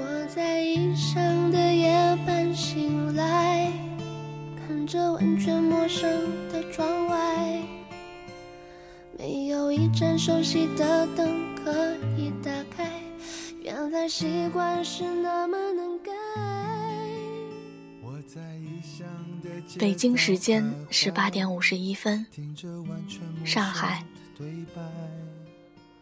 我在异乡的夜半醒来，看着完全陌生的窗外，没有一盏熟悉的灯可以打开，原来习惯是那么难改。北京时间十八点五十一分，上海，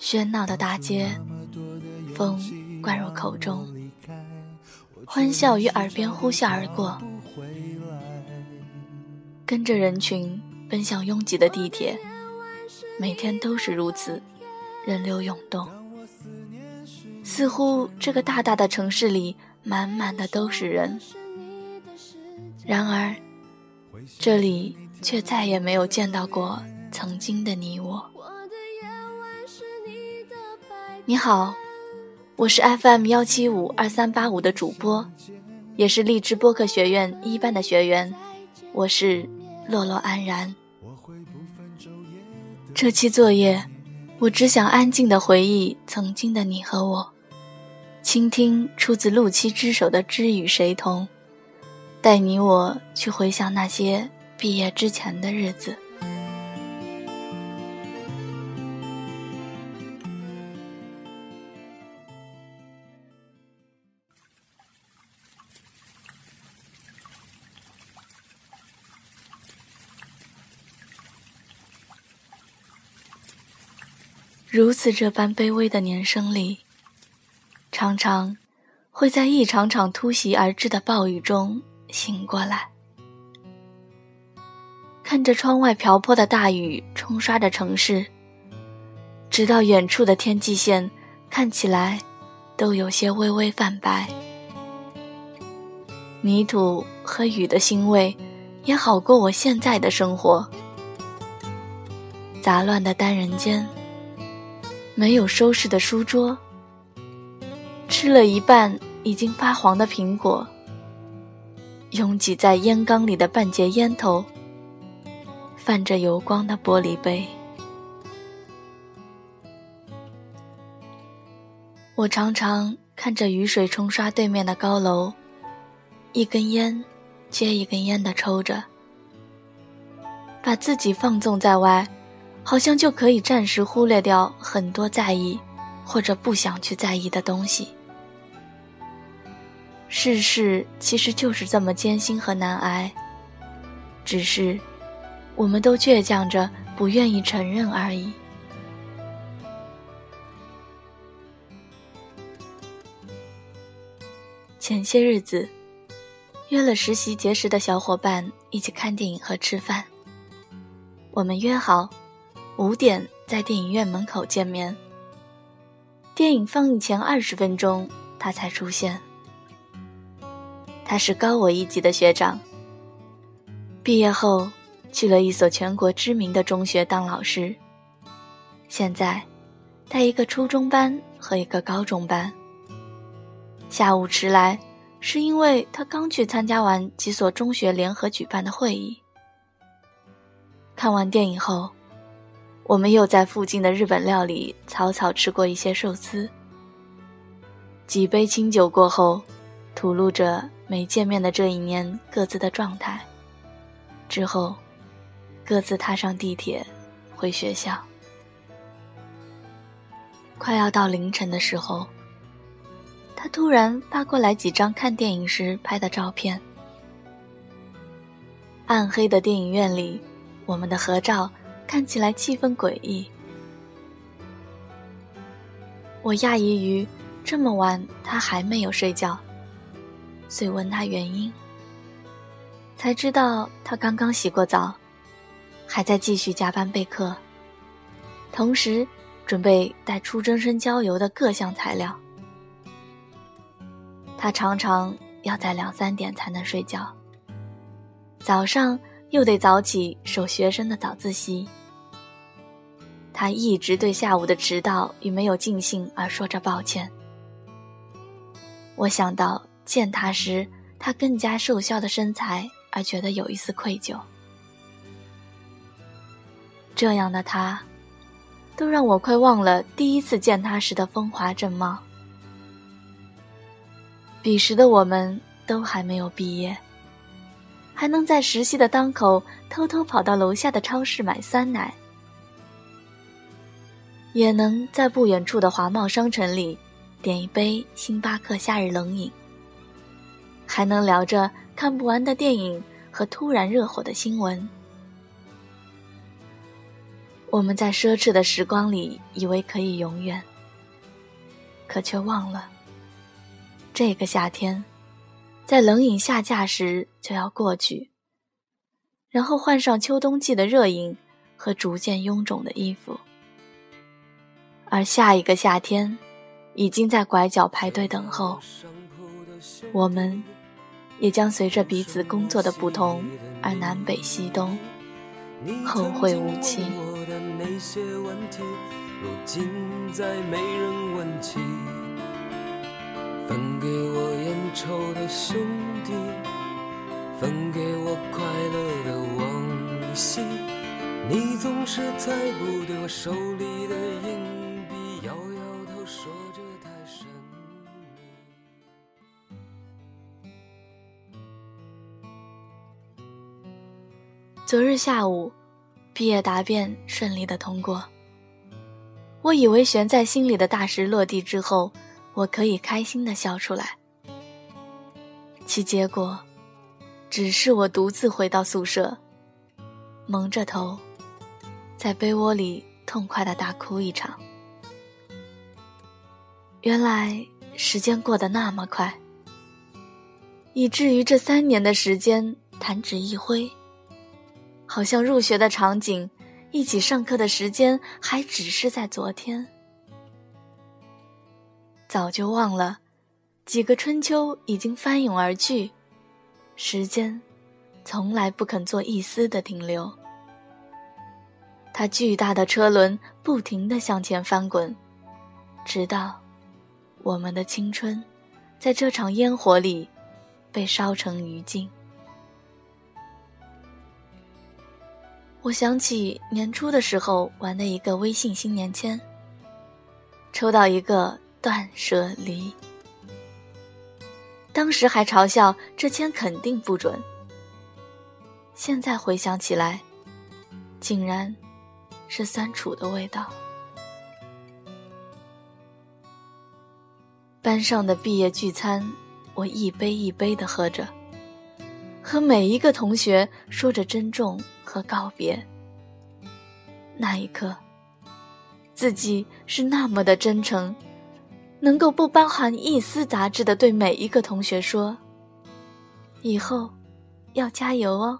喧闹的大街，风灌入口中，欢笑于耳边呼啸而过，跟着人群奔向拥挤的地铁，每天都是如此，人流涌动，似乎这个大大的城市里满满的都是人。然而，这里却再也没有见到过曾经的你我。你好，我是 FM 幺七五二三八五的主播，也是荔枝播客学院一班的学员，我是洛洛安然。这期作业，我只想安静的回忆曾经的你和我，倾听出自陆七之手的知与谁同。带你我去回想那些毕业之前的日子。如此这般卑微的年生里，常常会在一场场突袭而至的暴雨中。醒过来，看着窗外瓢泼的大雨冲刷着城市，直到远处的天际线看起来都有些微微泛白。泥土和雨的腥味也好过我现在的生活。杂乱的单人间，没有收拾的书桌，吃了一半已经发黄的苹果。拥挤在烟缸里的半截烟头，泛着油光的玻璃杯。我常常看着雨水冲刷对面的高楼，一根烟接一根烟的抽着，把自己放纵在外，好像就可以暂时忽略掉很多在意或者不想去在意的东西。世事其实就是这么艰辛和难挨，只是我们都倔强着不愿意承认而已。前些日子，约了实习结识的小伙伴一起看电影和吃饭。我们约好五点在电影院门口见面。电影放映前二十分钟，他才出现。他是高我一级的学长。毕业后，去了一所全国知名的中学当老师。现在，带一个初中班和一个高中班。下午迟来，是因为他刚去参加完几所中学联合举办的会议。看完电影后，我们又在附近的日本料理草草吃过一些寿司。几杯清酒过后，吐露着。没见面的这一年，各自的状态。之后，各自踏上地铁，回学校。快要到凌晨的时候，他突然发过来几张看电影时拍的照片。暗黑的电影院里，我们的合照看起来气氛诡异。我讶异于这么晚他还没有睡觉。遂问他原因，才知道他刚刚洗过澡，还在继续加班备课，同时准备带出征生郊游的各项材料。他常常要在两三点才能睡觉，早上又得早起守学生的早自习。他一直对下午的迟到与没有尽兴而说着抱歉。我想到。见他时，他更加瘦削的身材，而觉得有一丝愧疚。这样的他，都让我快忘了第一次见他时的风华正茂。彼时的我们都还没有毕业，还能在实习的当口偷偷跑到楼下的超市买酸奶，也能在不远处的华贸商城里点一杯星巴克夏日冷饮，还能聊着看不完的电影和突然热火的新闻。我们在奢侈的时光里以为可以永远，可却忘了。这个夏天，在冷饮下架时就要过去，然后换上秋冬季的热饮和逐渐臃肿的衣服，而下一个夏天，已经在拐角排队等候。我们，也将随着彼此工作的不同而南北西东，后会无期。分给我烟抽的兄弟，分给我快乐的往昔。你总是猜不对我手里的硬币，摇摇头说着太神秘。昨日下午，毕业答辩顺利的通过。我以为悬在心里的大石落地之后。我可以开心的笑出来，其结果，只是我独自回到宿舍，蒙着头，在被窝里痛快的大哭一场。原来时间过得那么快，以至于这三年的时间弹指一挥，好像入学的场景，一起上课的时间，还只是在昨天。早就忘了，几个春秋已经翻涌而去，时间从来不肯做一丝的停留。它巨大的车轮不停地向前翻滚，直到我们的青春在这场烟火里被烧成余烬。我想起年初的时候玩的一个微信新年签，抽到一个。断舍离，当时还嘲笑这签肯定不准。现在回想起来，竟然是酸楚的味道。班上的毕业聚餐，我一杯一杯的喝着，和每一个同学说着珍重和告别。那一刻，自己是那么的真诚。能够不包含一丝杂质的对每一个同学说：“以后要加油哦。”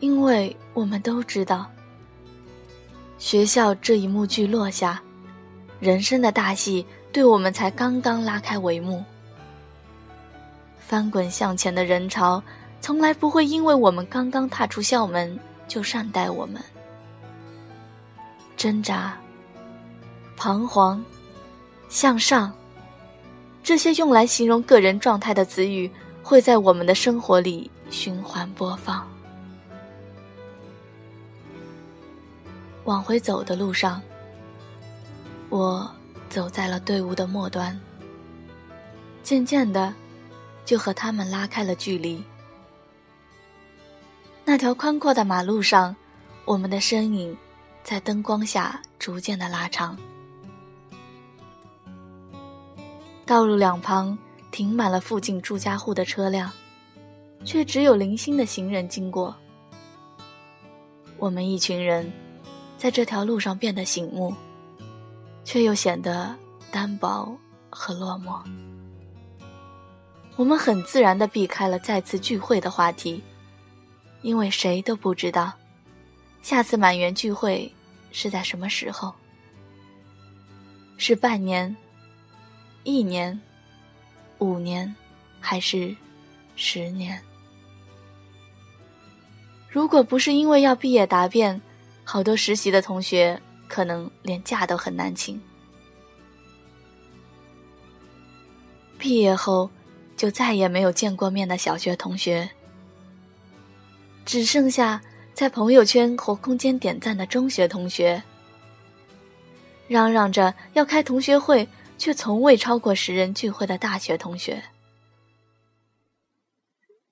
因为我们都知道，学校这一幕剧落下，人生的大戏对我们才刚刚拉开帷幕。翻滚向前的人潮，从来不会因为我们刚刚踏出校门就善待我们，挣扎。彷徨，向上，这些用来形容个人状态的词语，会在我们的生活里循环播放。往回走的路上，我走在了队伍的末端，渐渐的，就和他们拉开了距离。那条宽阔的马路上，我们的身影，在灯光下逐渐的拉长。道路两旁停满了附近住家户的车辆，却只有零星的行人经过。我们一群人在这条路上变得醒目，却又显得单薄和落寞。我们很自然地避开了再次聚会的话题，因为谁都不知道下次满园聚会是在什么时候，是半年。一年、五年，还是十年？如果不是因为要毕业答辩，好多实习的同学可能连假都很难请。毕业后，就再也没有见过面的小学同学，只剩下在朋友圈或空间点赞的中学同学，嚷嚷着要开同学会。却从未超过十人聚会的大学同学。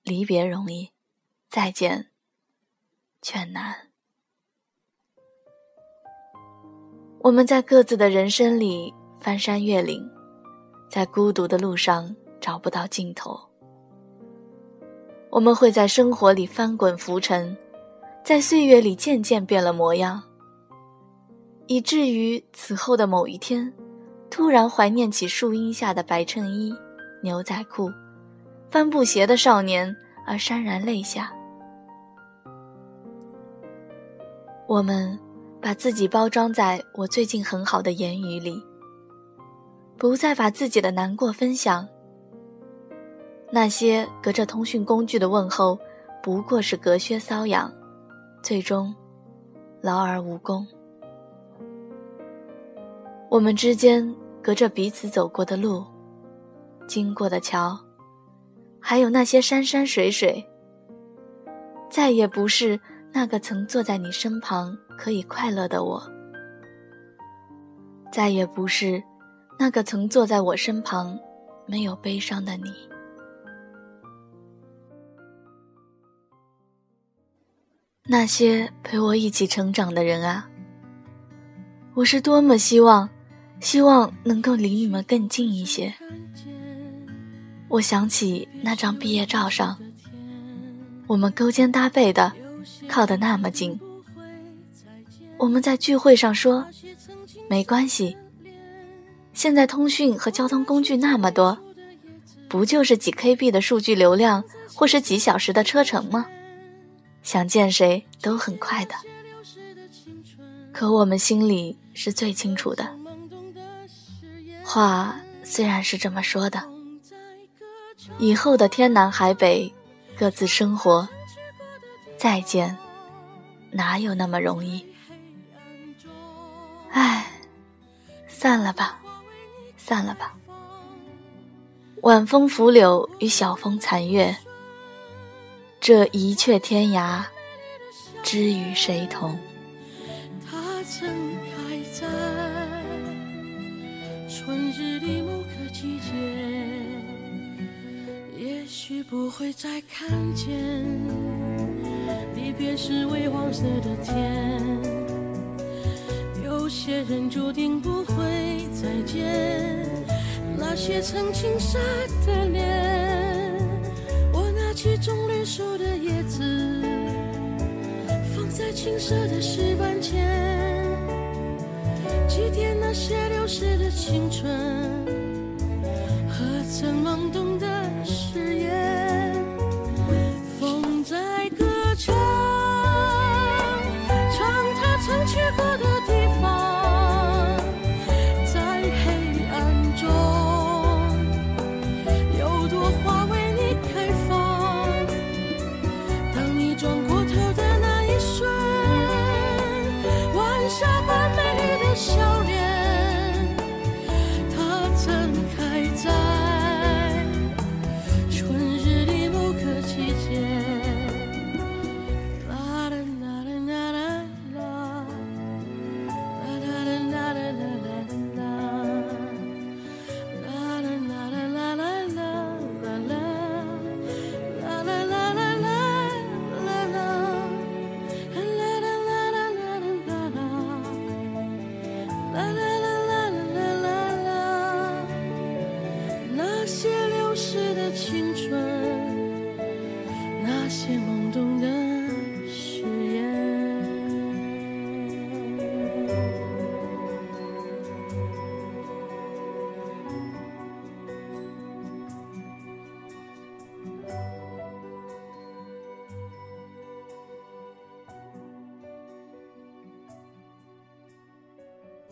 离别容易，再见却难。我们在各自的人生里翻山越岭，在孤独的路上找不到尽头。我们会在生活里翻滚浮沉，在岁月里渐渐变了模样，以至于此后的某一天，突然怀念起树荫下的白衬衣、牛仔裤。帆布鞋的少年，而潸然泪下。我们把自己包装在我最近很好的言语里，不再把自己的难过分享。那些隔着通讯工具的问候，不过是隔靴搔痒，最终劳而无功。我们之间隔着彼此走过的路，经过的桥。还有那些山山水水，再也不是那个曾坐在你身旁可以快乐的我，再也不是那个曾坐在我身旁没有悲伤的你。那些陪我一起成长的人啊，我是多么希望，希望能够离你们更近一些。我想起那张毕业照上，我们勾肩搭背的，靠得那么近。我们在聚会上说，没关系。现在通讯和交通工具那么多，不就是几 KB 的数据流量，或是几小时的车程吗？想见谁都很快的。可我们心里是最清楚的，话虽然是这么说的。以后的天南海北，各自生活。再见，哪有那么容易？唉，散了吧，散了吧。晚风拂柳与晓风残月，这一阙天涯，知与谁同？不会再看见，离别时微黄色的天。有些人注定不会再见，那些曾青涩的脸。我拿起棕榈树的叶子，放在青涩的石板前，祭奠那些流逝的青春，和曾懵懂的。些。